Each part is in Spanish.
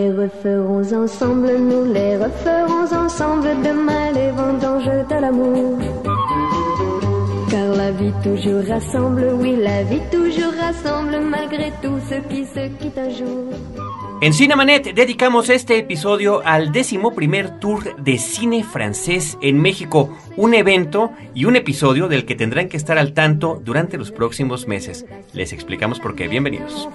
les referons ensemble, nous les referons ensemble demain les vendanges de l'amour. Car la vie toujours rassemble, oui, la vie toujours rassemble, malgré tout ce qui se quitte un jour. En Cinemanet dedicamos este episodio al décimo primer tour de cine francés en México, un evento y un episodio del que tendrán que estar al tanto durante los próximos meses. Les explicamos por qué. Bienvenidos.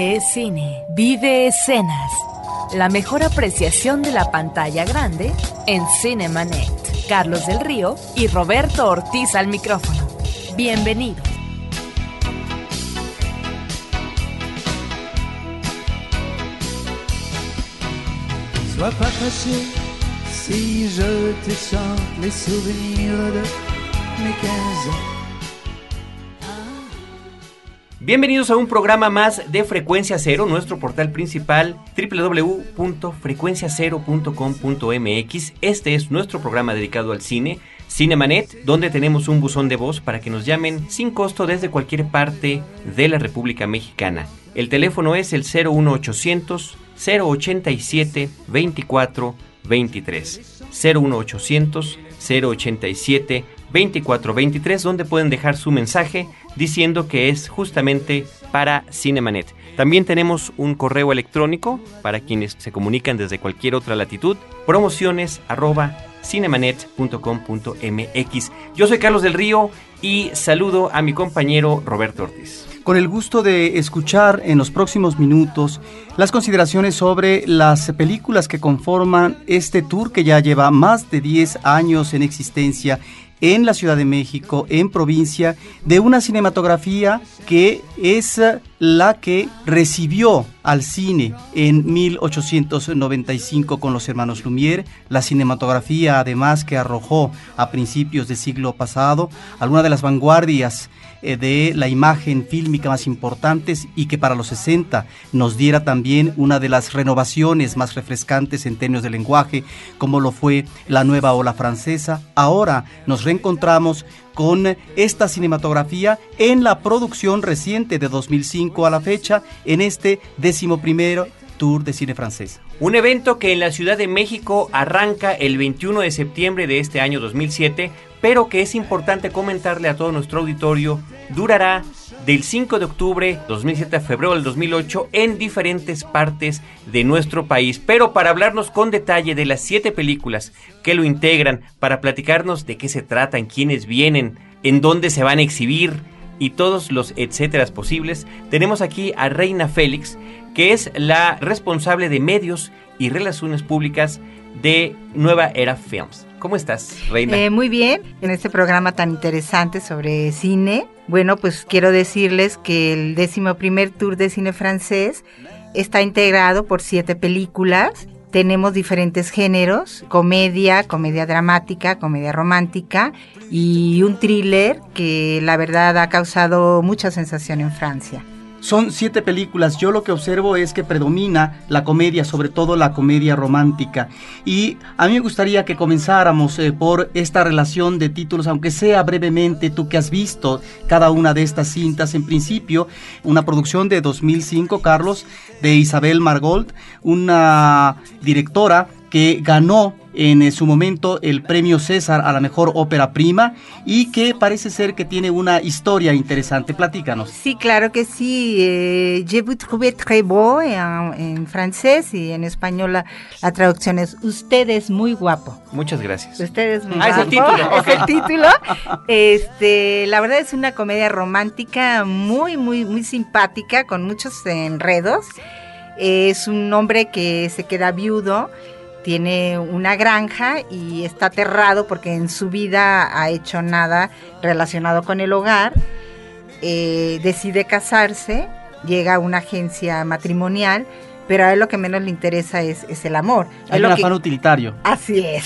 Le Cine. Vive escenas. La mejor apreciación de la pantalla grande en Cinemanet. Carlos del Río y Roberto Ortiz al micrófono. Bienvenidos. Sois si te chante de mes 15 ans. Bienvenidos a un programa más de Frecuencia Cero, nuestro portal principal www.frecuenciacero.com.mx. Este es nuestro programa dedicado al cine, Cinemanet, donde tenemos un buzón de voz para que nos llamen sin costo desde cualquier parte de la República Mexicana. El teléfono es el 01800 087 24 23. 01800 087 2423, donde pueden dejar su mensaje diciendo que es justamente para Cinemanet. También tenemos un correo electrónico para quienes se comunican desde cualquier otra latitud, promociones cinemanet.com.mx. Yo soy Carlos del Río y saludo a mi compañero Roberto Ortiz. con el gusto de escuchar en los próximos minutos las consideraciones sobre las películas que conforman este tour que ya lleva más de 10 años en existencia en la Ciudad de México, en provincia, de una cinematografía que es la que recibió al cine en 1895 con los hermanos Lumière, la cinematografía además que arrojó a principios del siglo pasado alguna de las vanguardias eh, de la imagen fílmica más importantes y que para los 60 nos diera también una de las renovaciones más refrescantes en términos de lenguaje, como lo fue la nueva ola francesa. Ahora nos reencontramos con esta cinematografía en la producción reciente de 2005 a la fecha, en este décimo primero Tour de Cine Francés. Un evento que en la Ciudad de México arranca el 21 de septiembre de este año 2007, pero que es importante comentarle a todo nuestro auditorio, durará del 5 de octubre 2007 a febrero del 2008 en diferentes partes de nuestro país. Pero para hablarnos con detalle de las siete películas que lo integran, para platicarnos de qué se tratan, quiénes vienen, en dónde se van a exhibir y todos los etcéteras posibles, tenemos aquí a Reina Félix, que es la responsable de medios y relaciones públicas de Nueva Era Films. ¿Cómo estás, Reina? Eh, muy bien, en este programa tan interesante sobre cine. Bueno, pues quiero decirles que el décimo primer tour de cine francés está integrado por siete películas. Tenemos diferentes géneros, comedia, comedia dramática, comedia romántica y un thriller que la verdad ha causado mucha sensación en Francia. Son siete películas. Yo lo que observo es que predomina la comedia, sobre todo la comedia romántica. Y a mí me gustaría que comenzáramos eh, por esta relación de títulos, aunque sea brevemente, tú que has visto cada una de estas cintas. En principio, una producción de 2005, Carlos, de Isabel Margold, una directora que ganó en eh, su momento el premio César a la mejor ópera prima y que parece ser que tiene una historia interesante. Platícanos. Sí, claro que sí. Eh, Je vous trouve très beau en, en francés y en español la, la traducción es Usted es muy guapo. Muchas gracias. Usted es muy Ah, es el guapo. título, Es el título. Este, la verdad es una comedia romántica muy, muy, muy simpática, con muchos enredos. Es un hombre que se queda viudo, tiene una granja y está aterrado porque en su vida ha hecho nada relacionado con el hogar. Eh, decide casarse, llega a una agencia matrimonial, pero a él lo que menos le interesa es, es el amor. Hay Él un que- afán utilitario. Así es.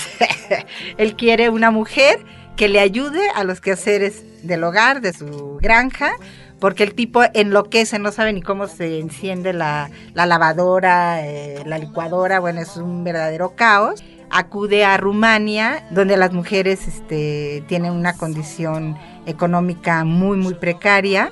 Él quiere una mujer que le ayude a los quehaceres del hogar, de su granja, porque el tipo enloquece, no sabe ni cómo se enciende la, la lavadora, eh, la licuadora, bueno, es un verdadero caos. acude a Rumania, donde las mujeres este, tienen una condición económica muy, muy precaria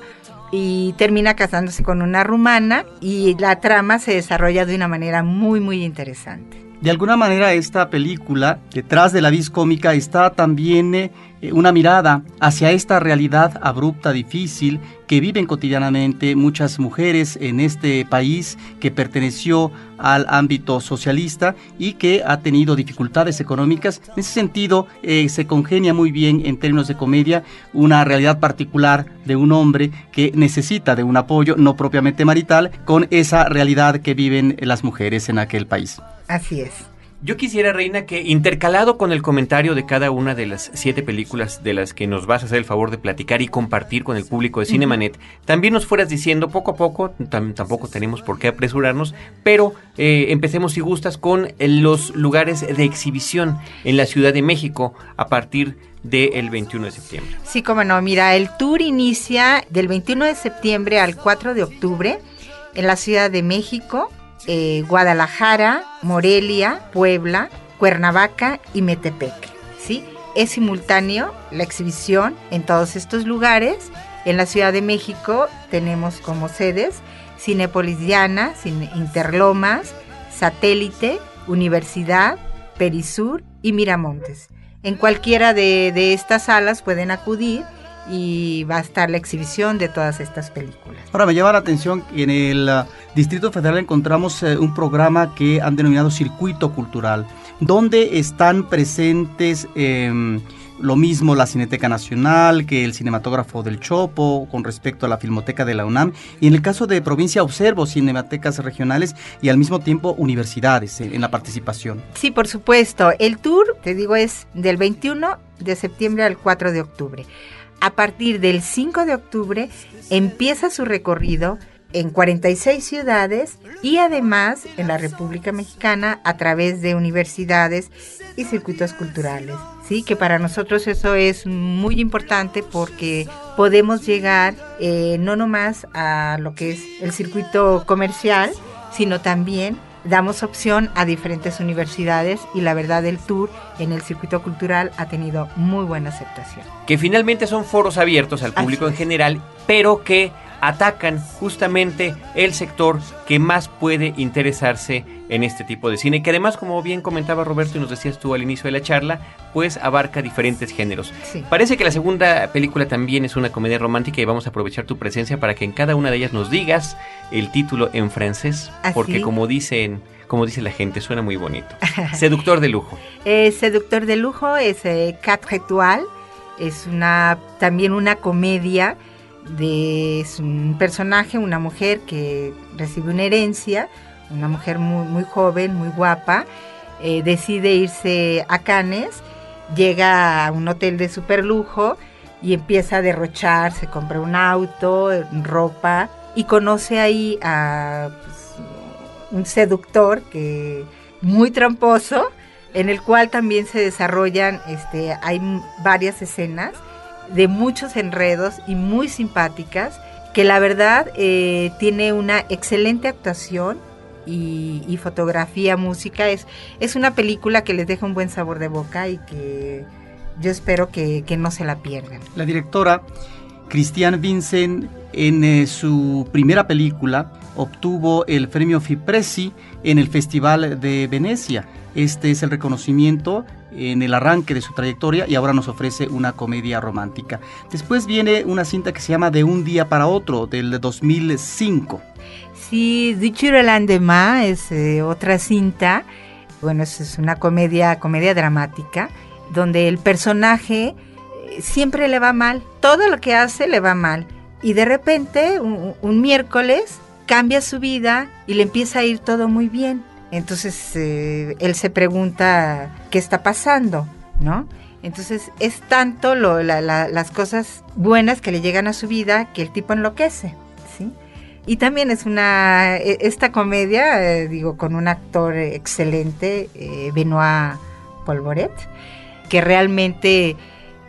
y termina casándose con una rumana y la trama se desarrolla de una manera muy, muy interesante. De alguna manera esta película, detrás de la vis cómica, está también eh, una mirada hacia esta realidad abrupta, difícil, que viven cotidianamente muchas mujeres en este país que perteneció al ámbito socialista y que ha tenido dificultades económicas. En ese sentido, eh, se congenia muy bien en términos de comedia una realidad particular de un hombre que necesita de un apoyo no propiamente marital con esa realidad que viven las mujeres en aquel país. Así es. Yo quisiera, Reina, que intercalado con el comentario de cada una de las siete películas de las que nos vas a hacer el favor de platicar y compartir con el público de Cinemanet, también nos fueras diciendo poco a poco, tampoco tenemos por qué apresurarnos, pero eh, empecemos si gustas con los lugares de exhibición en la Ciudad de México a partir del 21 de septiembre. Sí, como no, mira, el tour inicia del 21 de septiembre al 4 de octubre en la Ciudad de México eh, Guadalajara, Morelia, Puebla, Cuernavaca y Metepec. ¿sí? Es simultáneo la exhibición en todos estos lugares. En la Ciudad de México tenemos como sedes Cinepolis Diana, Interlomas, Satélite, Universidad, Perisur y Miramontes. En cualquiera de estas salas pueden acudir y va a estar la exhibición de todas estas películas. Ahora me llama la atención que en el uh, Distrito Federal encontramos eh, un programa que han denominado Circuito Cultural, donde están presentes em, lo mismo la Cineteca Nacional que el Cinematógrafo del Chopo con respecto a la Filmoteca de la UNAM. Y en el caso de provincia observo cinematecas regionales y al mismo tiempo universidades en la participación. Sí, por supuesto. El tour, te digo, es del 21 de septiembre al 4 de octubre a partir del 5 de octubre empieza su recorrido en 46 ciudades y además en la República Mexicana a través de universidades y circuitos culturales. Sí, que para nosotros eso es muy importante porque podemos llegar eh, no nomás a lo que es el circuito comercial, sino también damos opción a diferentes universidades y la verdad el tour en el circuito cultural ha tenido muy buena aceptación. Que finalmente son foros abiertos al público en general, pero que atacan justamente el sector que más puede interesarse en este tipo de cine, que además, como bien comentaba Roberto y nos decías tú al inicio de la charla, pues abarca diferentes géneros. Parece que la segunda película también es una comedia romántica y vamos a aprovechar tu presencia para que en cada una de ellas nos digas el título en francés, porque como dicen como dice la gente, suena muy bonito. Seductor de lujo. Eh, seductor de lujo es eh, Quatre Étoiles, es una también una comedia de un personaje, una mujer que recibe una herencia, una mujer muy, muy joven, muy guapa, eh, decide irse a Cannes, llega a un hotel de super lujo y empieza a derrochar, se compra un auto, ropa y conoce ahí a pues, un seductor que muy tramposo, en el cual también se desarrollan, este, hay varias escenas de muchos enredos y muy simpáticas, que la verdad eh, tiene una excelente actuación y, fotografía, música. Es, es una película que les deja un buen sabor de boca y que yo espero que, no se la pierdan. La directora Christiane Vincent en eh, su primera película obtuvo el premio Fipresi en el Festival de Venecia. Este es el reconocimiento en el arranque de su trayectoria y ahora nos ofrece una comedia romántica. Después viene una cinta que se llama De un día para otro, del 2005. Sí, el lendemain es eh, otra cinta, bueno, es, una comedia, comedia dramática, donde el personaje eh, siempre le va mal, todo lo que hace le va mal. Y de repente, un miércoles, cambia su vida y le empieza a ir todo muy bien entonces eh, él se pregunta qué está pasando, ¿no? Entonces es tanto las cosas buenas que le llegan a su vida que el tipo enloquece, ¿sí? Y también es una, e, esta comedia, eh, digo, con un actor excelente, eh, Benoit Polvoret, que realmente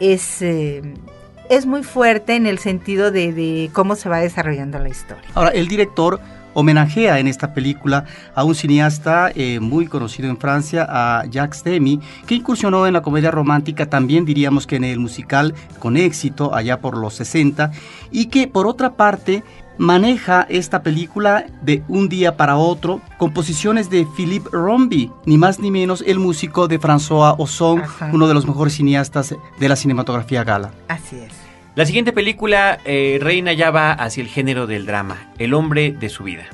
es, es muy fuerte en el sentido de, de cómo se va desarrollando la historia. Ahora, el director homenajea en esta película a un cineasta eh, muy conocido en Francia, a Jacques Demy, que incursionó en la comedia romántica, también diríamos que en el musical con éxito allá por los 60, y que por otra parte maneja esta película de un día para otro, composiciones de Philippe Rombi, ni más ni menos el músico de François Ozon, uno de los mejores cineastas de la cinematografía gala. Así es. La siguiente película, eh, Reina, ya va hacia el género del drama, El hombre de su vida.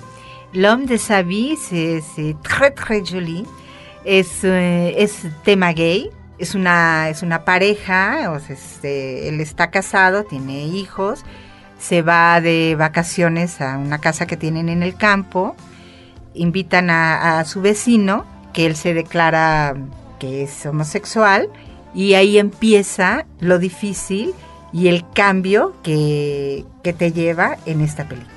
L'homme de sa vie, c'est très très joli. Es, eh, es tema gay, es una, es una pareja, o este, él está casado, tiene hijos, se va de vacaciones a una casa que tienen en el campo, invitan a, su vecino, que él se declara que es homosexual, y ahí empieza lo difícil y el cambio que, que te lleva en esta película.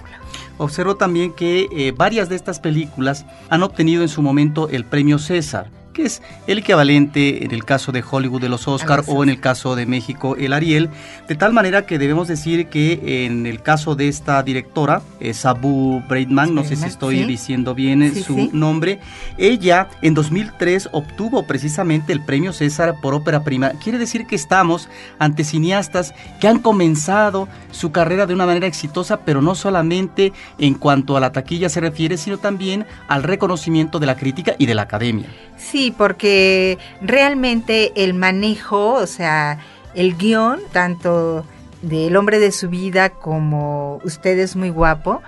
Observo también que eh, varias de estas películas han obtenido en su momento el premio César que es el equivalente en el caso de Hollywood de los Oscar o en el caso de México el Ariel, de tal manera que debemos decir que en el caso de esta directora, eh, Sabu Braidman, no sé si estoy diciendo bien su nombre, ella en 2003 obtuvo precisamente el premio César por ópera prima. Quiere decir que estamos ante cineastas que han comenzado su carrera de una manera exitosa, pero no solamente en cuanto a la taquilla se refiere, sino también al reconocimiento de la crítica y de la academia. Sí, porque realmente el manejo, o sea, el guion, tanto del hombre de su vida como usted es muy guapo,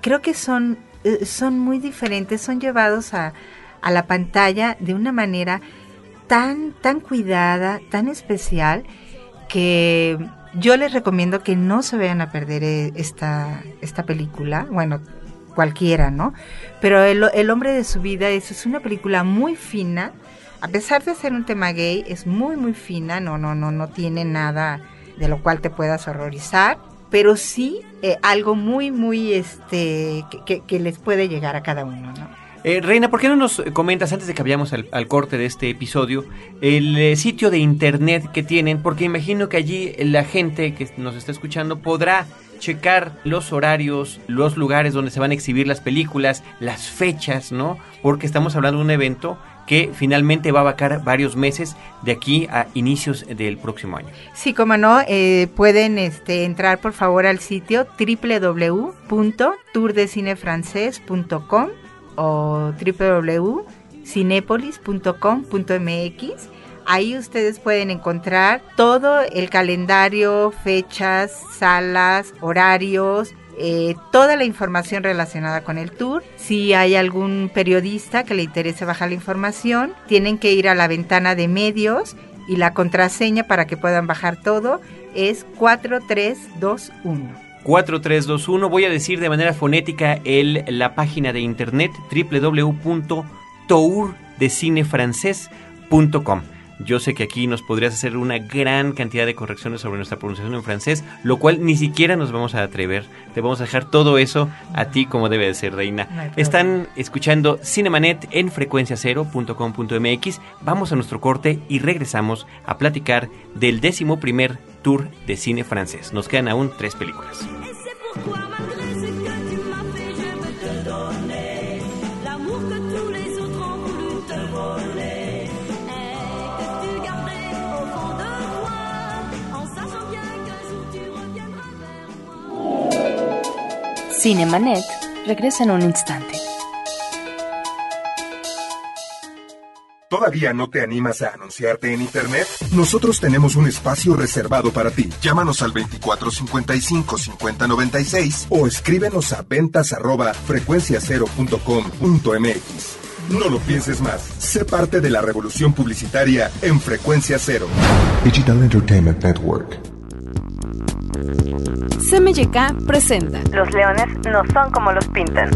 creo que son, eh, son muy diferentes, son llevados a, a la pantalla de una manera tan, tan cuidada, tan especial, que yo les recomiendo que no se vayan a perder eh, esta, esta película. Bueno, cualquiera, ¿no? Pero el, hombre de su vida es, es, una película muy fina, a pesar de ser un tema gay, es muy muy fina, no no no no tiene nada de lo cual te puedas horrorizar, pero sí eh, algo muy muy este que, les puede llegar a cada uno, ¿no? Eh, Reina, ¿por qué no nos comentas, antes de que vayamos al, corte de este episodio, el eh, sitio de internet que tienen? Porque imagino que allí la gente que nos está escuchando podrá checar los horarios, los lugares donde se van a exhibir las películas, las fechas, ¿no? Porque estamos hablando de un evento que finalmente va a abarcar varios meses de aquí a inicios del próximo año. Sí, como no, eh, pueden este, entrar por favor al sitio www.tourdecinefrancés.com o www.cinepolis.com.mx Ahí ustedes pueden encontrar todo el calendario, fechas, salas, horarios, eh, toda la información relacionada con el tour. Si hay algún periodista que le interese bajar la información, tienen que ir a la ventana de medios y la contraseña para que puedan bajar todo es 4321. 4321, voy a decir de manera fonética el, la página de internet www.tourdecinefrancés.com. Yo sé que aquí nos podrías hacer una gran cantidad de correcciones sobre nuestra pronunciación en francés, lo cual ni siquiera nos vamos a atrever. Te vamos a dejar todo eso a ti como debe de ser, reina. Están escuchando Cinemanet en frecuenciacero.com.mx. Vamos a nuestro corte y regresamos a platicar del décimo primer tour de cine francés. Nos quedan aún tres películas. Cinemanet regresa en un instante. ¿Todavía no te animas a anunciarte en Internet? Nosotros tenemos un espacio reservado para ti. Llámanos al 2455-5096 o escríbenos a ventas arroba frecuenciacero.com.mx. No lo pienses más. Sé parte de la revolución publicitaria en Frecuencia Cero. Digital Entertainment Network. CMYK presenta Los leones no son como los pintan.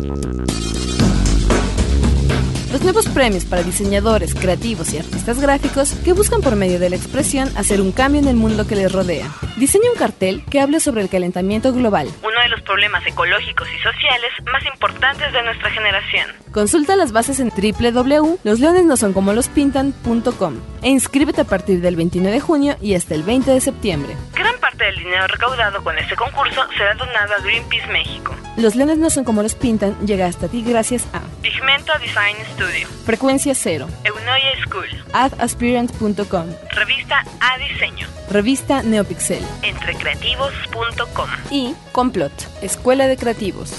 Los nuevos premios para diseñadores, creativos y artistas gráficos que buscan por medio de la expresión hacer un cambio en el mundo que les rodea. Diseña un cartel que hable sobre el calentamiento global. Uno de los problemas ecológicos y sociales más importantes de nuestra generación. Consulta las bases en www.losleonesnosoncomolospintan.com e inscríbete a partir del 29 de junio y hasta el 20 de septiembre. Gran parte del dinero recaudado con este concurso será donado a Greenpeace México. Los leones no son como los pintan llega hasta ti gracias a Pigmento Design Studio, Frecuencia Cero, Eunoia School, adaspirant.com, Revista A Diseño, Revista Neopixel. Entrecreativos.com y Complot, Escuela de Creativos.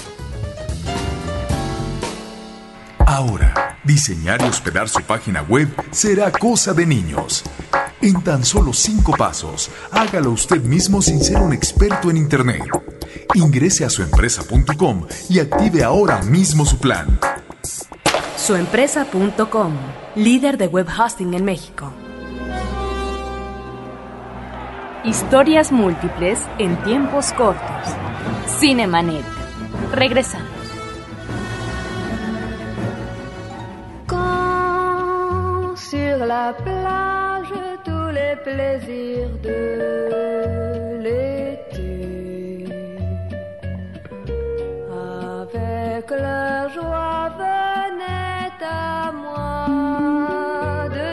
Ahora, diseñar y hospedar su página web será cosa de niños. En tan solo cinco pasos, hágalo usted mismo sin ser un experto en Internet. Ingrese a suempresa.com y active ahora mismo su plan. Suempresa.com, líder de web hosting en México. Historias múltiples en tiempos cortos. Cinemanet. Regresamos. Quand sur la plage de leur joie venaient à moi de.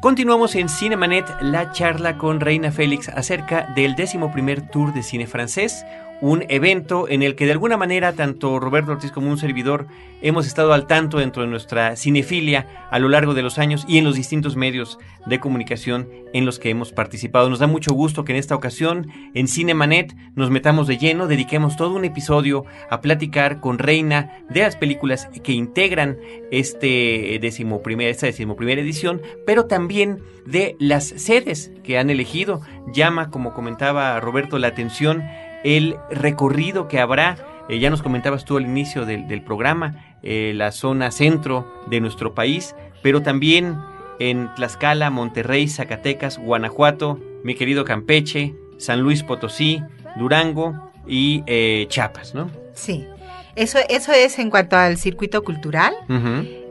Continuamos en Cinemanet la charla con Reina Félix acerca del décimo primer tour de cine francés, un evento en el que de alguna manera tanto Roberto Ortiz como un servidor hemos estado al tanto dentro de nuestra cinefilia a lo largo de los años y en los distintos medios de comunicación en los que hemos participado. Nos da mucho gusto que en esta ocasión en Cinemanet nos metamos de lleno, dediquemos todo un episodio a platicar con Reina de las películas que integran este décimo primer, esta decimoprimera edición, pero también de las sedes que han elegido. Llama, como comentaba Roberto, la atención el recorrido que habrá. eh, ya nos comentabas tú al inicio del, del programa, eh, la zona centro de nuestro país, pero también en Tlaxcala, Monterrey, Zacatecas, Guanajuato, mi querido Campeche, San Luis Potosí, Durango y eh, Chiapas, ¿no? Sí. Eso, eso es en cuanto al circuito cultural,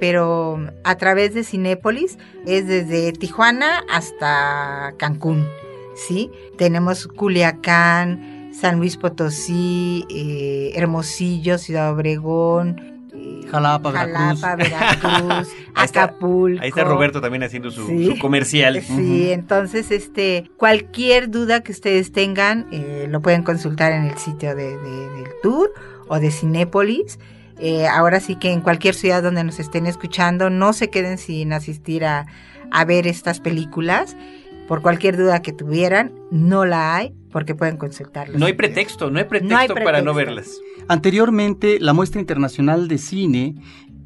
pero a través de Cinépolis es desde Tijuana hasta Cancún, ¿sí? Tenemos Culiacán, San Luis Potosí, eh, Hermosillo, Ciudad Obregón, eh, Jalapa, Jalapa, Veracruz. Está- Acapulco. Ahí está Roberto también haciendo su, Sí. su comercial. Sí, entonces, este, cualquier duda que ustedes tengan, eh, lo pueden consultar en el sitio de, de- del tour o de Cinépolis. Eh, ahora sí que en cualquier ciudad donde nos estén escuchando, no se queden sin asistir a, a ver estas películas. Por cualquier duda que tuvieran, no la hay, porque pueden consultarlos. No hay pretexto, no hay pretexto, No hay para no verlas. Anteriormente, la muestra internacional de cine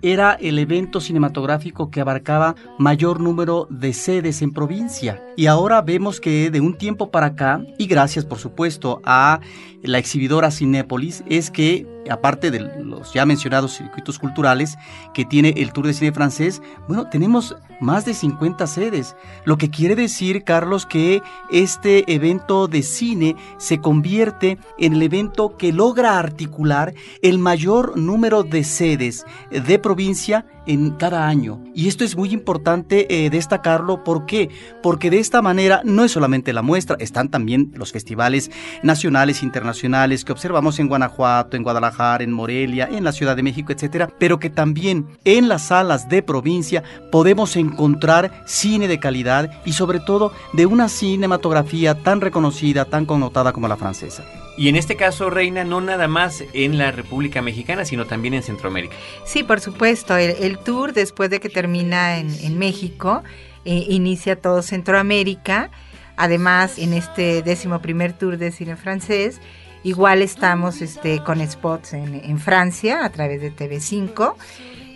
era el evento cinematográfico que abarcaba mayor número de sedes en provincia. Y ahora vemos que de un tiempo para acá, y gracias por supuesto a la exhibidora Cinépolis, es que, aparte de los ya mencionados circuitos culturales que tiene el Tour de Cine francés, bueno, tenemos más de 50 sedes, lo que quiere decir, Carlos, que este evento de cine se convierte en el evento que logra articular el mayor número de sedes de provincia en cada año. Y esto es muy importante eh, destacarlo. ¿Por qué? Porque de esta manera no es solamente la muestra, están también los festivales nacionales, internacionales que observamos en Guanajuato, en Guadalajara, en Morelia, en la Ciudad de México, etcétera, pero que también en las salas de provincia podemos encontrar cine de calidad y sobre todo de una cinematografía tan reconocida, tan connotada como la francesa. Y en este caso, Reina, no nada más en la República Mexicana, sino también en Centroamérica. Sí, por supuesto. El, tour, después de que termina en, en México, eh, inicia todo Centroamérica. Además, en este décimo primer tour de cine francés, igual estamos este, con spots en, en Francia a través de TV5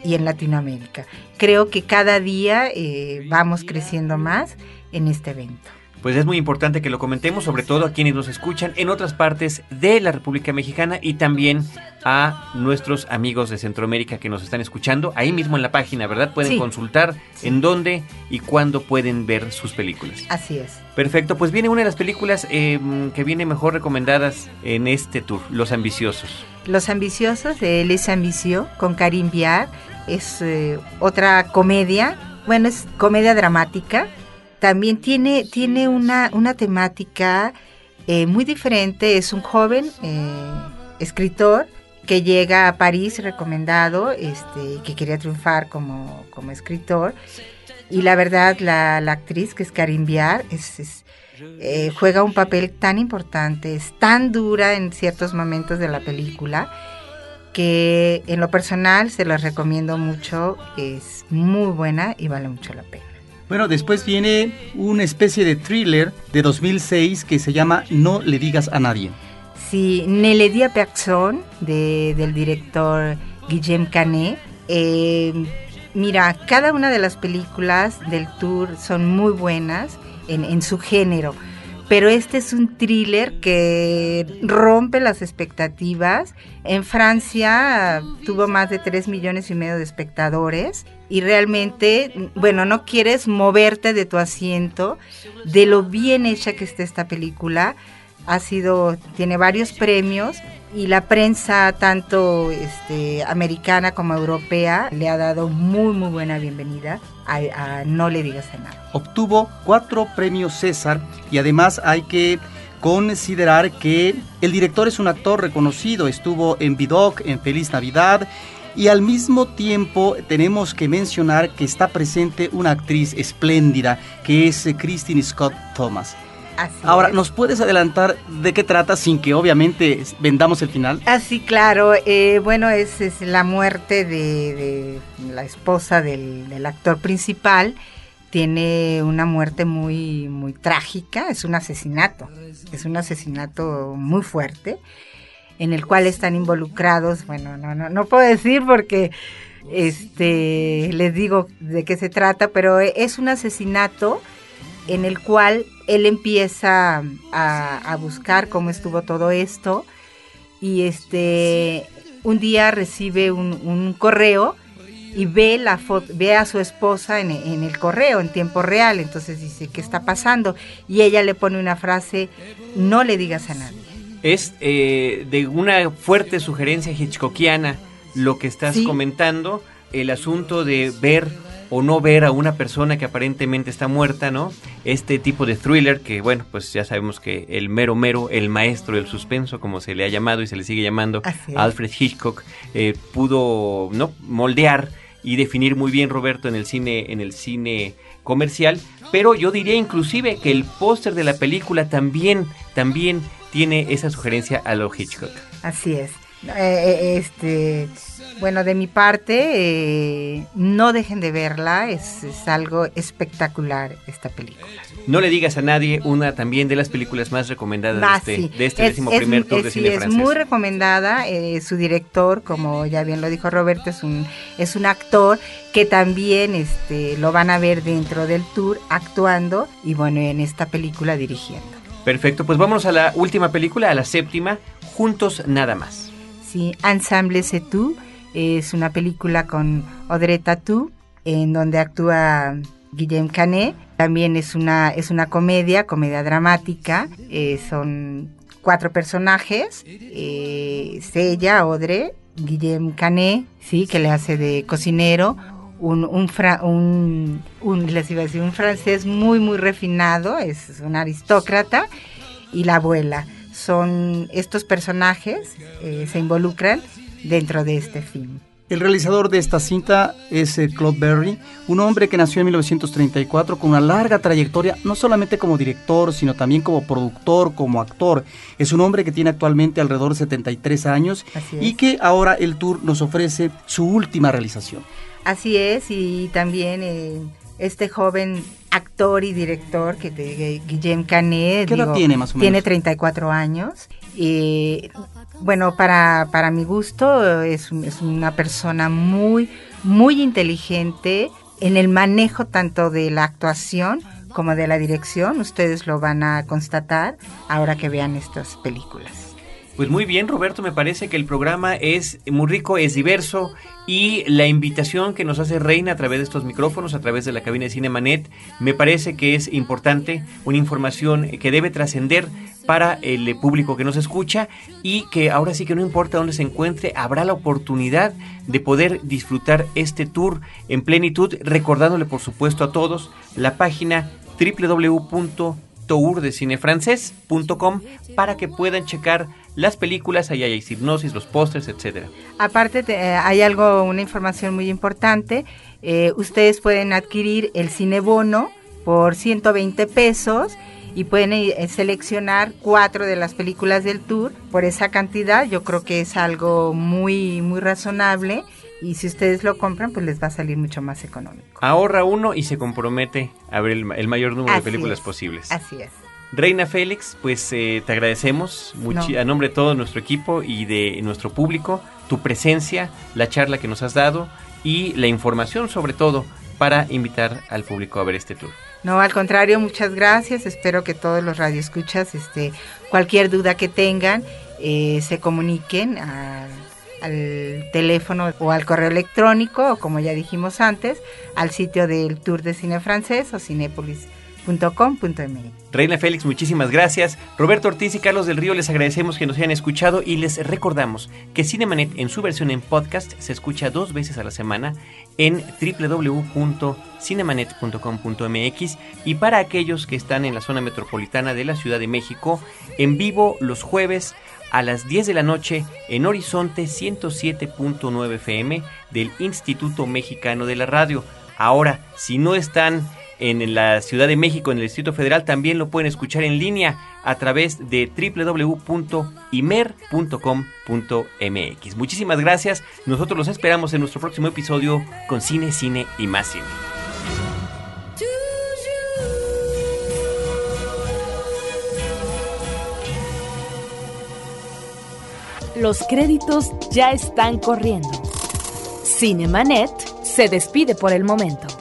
y en Latinoamérica. Creo que cada día eh, vamos creciendo más en este evento. Pues es muy importante que lo comentemos, sobre todo a quienes nos escuchan en otras partes de la República Mexicana y también a nuestros amigos de Centroamérica que nos están escuchando ahí mismo en la página, ¿verdad? Pueden Sí. consultar en dónde y cuándo pueden ver sus películas. Así es. Perfecto, pues viene una de las películas eh, que viene mejor recomendadas en este tour, Los Ambiciosos. Los Ambiciosos de Les Ambitieux con Karim Biar es eh, otra comedia, bueno, es comedia dramática. También tiene, tiene una, una temática eh, muy diferente. Es un joven eh, escritor que llega a París recomendado, este, que quería triunfar como, como escritor. Y la verdad, la, la actriz, que es Karim es, es, eh, juega un papel tan importante, es tan dura en ciertos momentos de la película que en lo personal se los recomiendo mucho, es muy buena y vale mucho la pena. Bueno, después viene una especie de thriller de 2006 que se llama No le digas a nadie. Sí, Ne le di a personne de, del director Guillem Canet. Eh, mira, cada una de las películas del tour son muy buenas en, en su género pero este es un thriller que rompe las expectativas. En Francia tuvo más de 3 millones y medio de espectadores y realmente, bueno, no quieres moverte de tu asiento, de lo bien hecha que está esta película. Ha sido, tiene varios premios y la prensa, tanto este, americana como europea, le ha dado muy, muy buena bienvenida a, No le digas nada. Obtuvo cuatro premios César y además hay que considerar que el director es un actor reconocido, estuvo en Vidoc, en Feliz Navidad y al mismo tiempo tenemos que mencionar que está presente una actriz espléndida que es Christine Scott Thomas. Ahora, ¿nos puedes adelantar de qué trata sin que obviamente vendamos el final? Ah, sí, claro. Eh, bueno, es, es, la muerte de, la esposa del, actor principal. Tiene una muerte muy, muy trágica. Es un asesinato. Es un asesinato muy fuerte en el cual están involucrados. Bueno, no, no, no puedo decir porque este les digo de qué se trata, pero es un asesinato en el cual él empieza a, buscar cómo estuvo todo esto y este un día recibe un, correo y ve la ve a su esposa en, el correo en tiempo real. Entonces dice qué está pasando y ella le pone una frase no le digas a nadie es eh, de una fuerte sugerencia hitchcockiana lo que estás comentando el asunto de ver o no ver a una persona que aparentemente está muerta, ¿no? Este tipo de thriller que, bueno, pues ya sabemos que el mero mero, el maestro del suspenso, como se le ha llamado y se le sigue llamando, Alfred Hitchcock, eh, pudo, ¿no? Moldear y definir muy bien Roberto en el cine, en el cine comercial, pero yo diría inclusive que el póster de la película también, también tiene esa sugerencia a lo Hitchcock. Así es. Eh, eh, este, bueno, de mi parte, eh, no dejen de verla, es, algo espectacular esta película. No le digas a nadie, una también de las películas más recomendadas de ah, este, de este décimo primer tour de cine francés. Es muy recomendada, su director, como ya bien lo dijo Roberto, es un, es un actor que también este, lo van a ver dentro del tour actuando y bueno, en esta película dirigiendo. Perfecto, pues vámonos a la última película, a la séptima, Juntos Nada Más. Sí, Ensemble C'est Tout es una película con Audrey Tatou en donde actúa Guillaume Canet. También es una, es una comedia, comedia dramática. Eh, son cuatro personajes. Eh, es ella, Audrey, Guillaume Canet, sí, que le hace de cocinero. Un, un, un, un francés muy, muy refinado, es un aristócrata, y la abuela son estos personajes eh, se involucran dentro de este film. El realizador de esta cinta es eh, Claude Berry, un hombre que nació en 1934 con una larga trayectoria, no solamente como director, sino también como productor, como actor. Es un hombre que tiene actualmente alrededor de 73 años y que ahora el tour nos ofrece su última realización. Así es, y también eh, este joven actor y director que te, Guillem Canet. ¿Qué edad tiene más o menos? Tiene 34 años. Bueno, para, para mi gusto es, es una persona muy, muy inteligente en el manejo tanto de la actuación como de la dirección. Ustedes lo van a constatar ahora que vean estas películas. Pues muy bien, Roberto, me parece que el programa es muy rico, es diverso y la invitación que nos hace Reina a través de estos micrófonos, a través de la cabina de Cinemanet, me parece que es importante, una información que debe trascender para el público que nos escucha y que ahora sí que no importa dónde se encuentre, habrá la oportunidad de poder disfrutar este tour en plenitud, recordándole por supuesto a todos la página www.tourdecinefrancés.com para que puedan checar las películas, ahí hay hipnosis, los pósters, etcétera. Aparte eh, hay algo, una información muy importante, eh, ustedes pueden adquirir el cinebono por 120 pesos y pueden eh, seleccionar cuatro de las películas del tour por esa cantidad. Yo creo que es algo muy, muy razonable y si ustedes lo compran, pues les va a salir mucho más económico. Ahorra uno y se compromete a ver el, el mayor número Así de películas es, posibles. Así es. Reina Félix, pues eh, te agradecemos No. a nombre de todo nuestro equipo y de nuestro público tu presencia, la charla que nos has dado y la información sobre todo para invitar al público a ver este tour. No, al contrario, muchas gracias. Espero que todos los radioescuchas, este, cualquier duda que tengan, eh, se comuniquen a- al teléfono o al correo electrónico, o como ya dijimos antes, al sitio del Tour de Cine Francés o Reina Félix, muchísimas gracias. Roberto Ortiz y Carlos del Río les agradecemos que nos hayan escuchado y les recordamos que Cinemanet en su versión en podcast se escucha dos veces a la semana en www.cinemanet.com.mx y para aquellos que están en la zona metropolitana de la Ciudad de México, en vivo los jueves a las 10 de la noche en Horizonte 107.9 FM del Instituto Mexicano de la Radio. Ahora, si no están en la Ciudad de México, en el Distrito Federal, también lo pueden escuchar en línea a través de www.imer.com.mx. Muchísimas gracias. Nosotros los esperamos en nuestro próximo episodio con Cine, Cine y más Cine. Los créditos ya están corriendo. Cinemanet se despide por el momento.